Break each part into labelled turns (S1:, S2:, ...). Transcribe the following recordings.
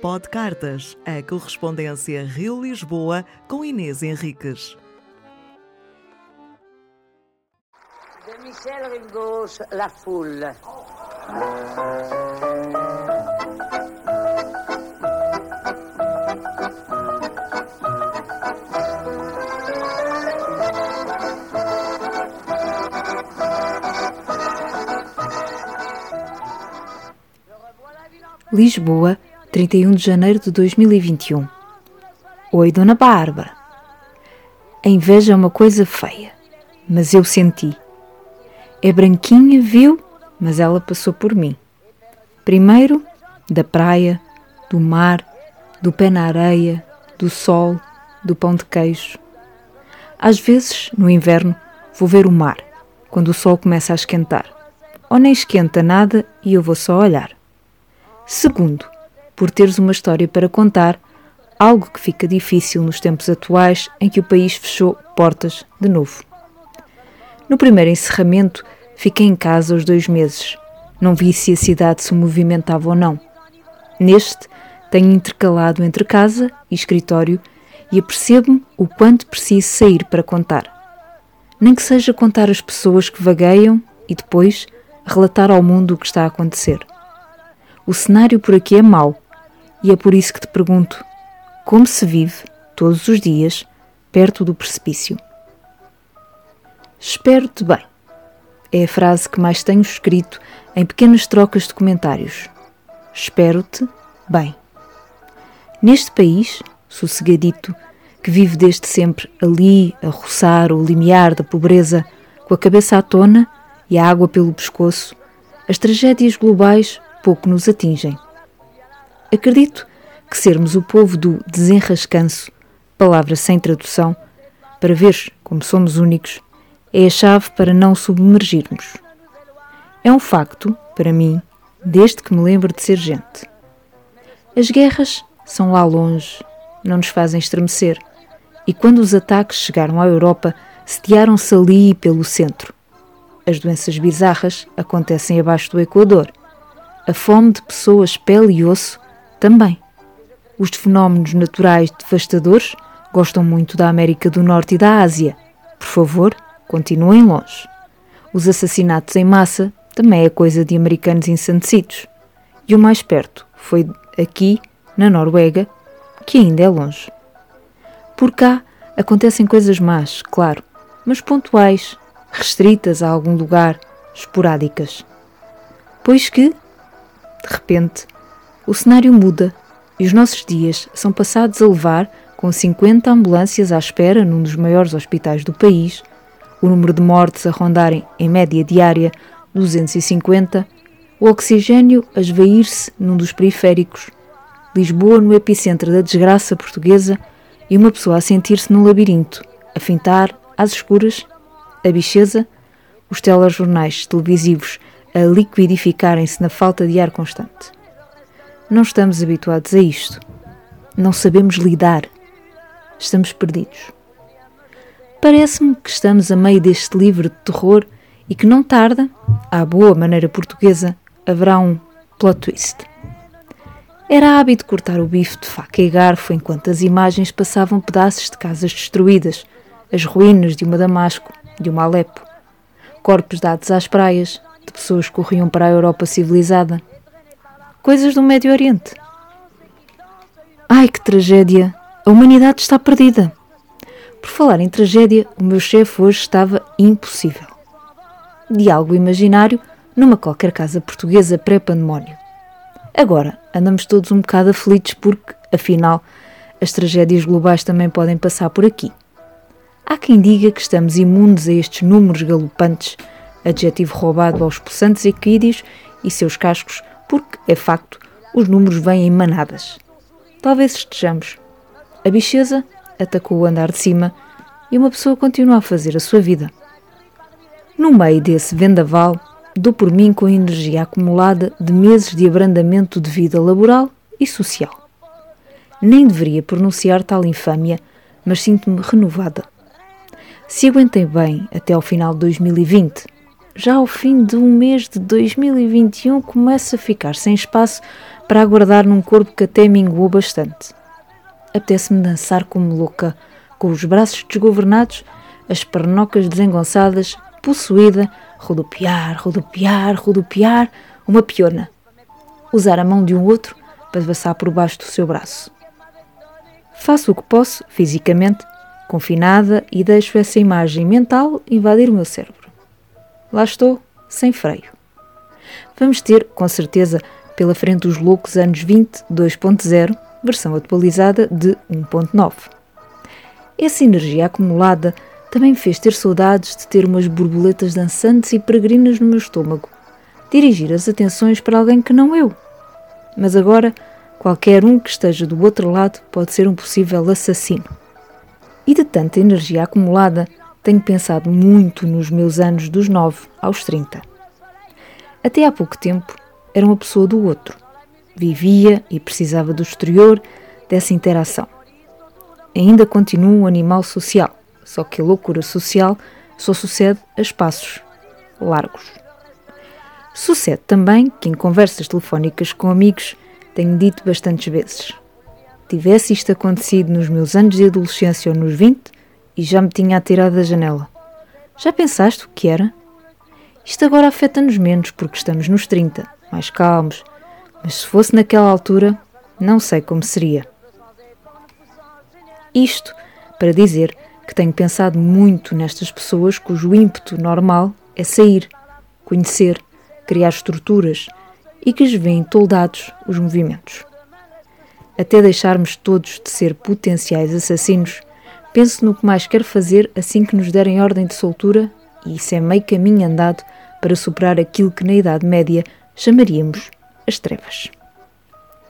S1: Pod Cartas, a correspondência Rio-Lisboa com Inês Henriques.
S2: De Michel Ringos, La Foule.
S3: Lisboa, 31 de janeiro de 2021. Oi, Dona Bárbara. A inveja é uma coisa feia, mas eu senti. É branquinha, viu, mas ela passou por mim. Primeiro, da praia, do mar, do pé na areia, do sol, do pão de queijo. Às vezes, no inverno, vou ver o mar, quando o sol começa a esquentar. Ou nem esquenta nada e eu vou só olhar. Segundo, por teres uma história para contar, algo que fica difícil nos tempos atuais em que o país fechou portas de novo. No primeiro encerramento, fiquei em casa os dois meses. Não vi se a cidade se movimentava ou não. Neste, tenho intercalado entre casa e escritório e apercebo-me o quanto preciso sair para contar. Nem que seja contar as pessoas que vagueiam e depois relatar ao mundo o que está a acontecer. O cenário por aqui é mau e é por isso que te pergunto: como se vive, todos os dias, perto do precipício? Espero-te bem. É a frase que mais tenho escrito em pequenas trocas de comentários. Espero-te bem. Neste país, sossegadito, que vive desde sempre ali a roçar o limiar da pobreza, com a cabeça à tona e a água pelo pescoço, as tragédias globais pouco nos atingem. Acredito que sermos o povo do desenrascanço, palavra sem tradução, para ver como somos únicos, é a chave para não submergirmos. É um facto, para mim, desde que me lembro de ser gente. As guerras são lá longe, não nos fazem estremecer, e quando os ataques chegaram à Europa, sediaram-se ali pelo centro. As doenças bizarras acontecem abaixo do Equador a fome de pessoas pele e osso também. Os fenómenos naturais devastadores gostam muito da América do Norte e da Ásia. Por favor, continuem longe. Os assassinatos em massa também é coisa de americanos ensandecidos. E o mais perto foi aqui, na Noruega, que ainda é longe. Por cá acontecem coisas más, claro, mas pontuais, restritas a algum lugar, esporádicas. Pois que, de repente, o cenário muda e os nossos dias são passados a levar com 50 ambulâncias à espera num dos maiores hospitais do país, o número de mortes a rondarem em média diária 250, o oxigênio a esvair-se num dos periféricos, Lisboa no epicentro da desgraça portuguesa e uma pessoa a sentir-se num labirinto, a fintar, às escuras, a bicheza, os telejornais televisivos a liquidificarem-se na falta de ar constante. Não estamos habituados a isto. Não sabemos lidar. Estamos perdidos. Parece-me que estamos a meio deste livro de terror e que não tarda, à boa maneira portuguesa, haverá um plot twist. Era hábito cortar o bife de faca e garfo enquanto as imagens passavam pedaços de casas destruídas, as ruínas de uma Damasco, de uma Alepo, corpos dados às praias, de pessoas que corriam para a Europa civilizada. Coisas do Médio Oriente. Ai, que tragédia! A humanidade está perdida. Por falar em tragédia, o meu chefe hoje estava impossível. Diálogo imaginário numa qualquer casa portuguesa pré-pandemónio. Agora, andamos todos um bocado aflitos porque, afinal, as tragédias globais também podem passar por aqui. Há quem diga que estamos imunes a estes números galopantes adjetivo roubado aos possantes equídeos e seus cascos, porque, é facto, os números vêm em manadas. Talvez estejamos. A bicheza atacou o andar de cima e uma pessoa continua a fazer a sua vida. No meio desse vendaval, dou por mim com a energia acumulada de meses de abrandamento de vida laboral e social. Nem deveria pronunciar tal infâmia, mas sinto-me renovada. Se aguentei bem até ao final de 2020, já ao fim de um mês de 2021 começa a ficar sem espaço para aguardar num corpo que até minguou bastante. Apetece-me dançar como louca, com os braços desgovernados, as pernocas desengonçadas, possuída, rodopiar, rodopiar, rodopiar, uma piona. Usar a mão de um outro para passar por baixo do seu braço. Faço o que posso, fisicamente, confinada, e deixo essa imagem mental invadir o meu cérebro. Lá estou, sem freio. Vamos ter, com certeza, pela frente os loucos anos 20 2.0, versão atualizada de 1.9. Essa energia acumulada também me fez ter saudades de ter umas borboletas dançantes e peregrinas no meu estômago, dirigir as atenções para alguém que não eu. Mas agora, qualquer um que esteja do outro lado pode ser um possível assassino. E de tanta energia acumulada, tenho pensado muito nos meus anos dos 9 aos 30. Até há pouco tempo, era uma pessoa do outro. Vivia e precisava do exterior, dessa interação. Ainda continuo um animal social, só que a loucura social só sucede a espaços largos. Sucede também que em conversas telefónicas com amigos tenho dito bastantes vezes: tivesse isto acontecido nos meus anos de adolescência ou nos 20 e já me tinha atirado da janela. Já pensaste o que era? Isto agora afeta-nos menos porque estamos nos 30, mais calmos, mas se fosse naquela altura, não sei como seria. Isto para dizer que tenho pensado muito nestas pessoas cujo ímpeto normal é sair, conhecer, criar estruturas e que lhes vêem toldados os movimentos. Até deixarmos todos de ser potenciais assassinos, penso no que mais quero fazer assim que nos derem ordem de soltura, e isso é meio caminho andado para superar aquilo que na Idade Média chamaríamos as trevas.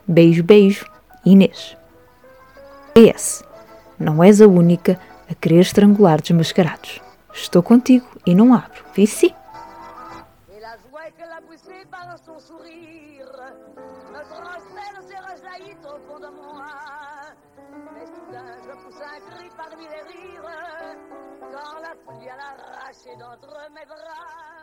S3: Beijo, beijo, Inês. PS. Não és a única a querer estrangular desmascarados. Estou contigo e não abro. Vici.
S2: sourire. Notre scène s'est rejaillit au fond de moi. Mais soudain, je pousse un cri parmi les rires quand la pluie a l'arraché d'entre mes bras.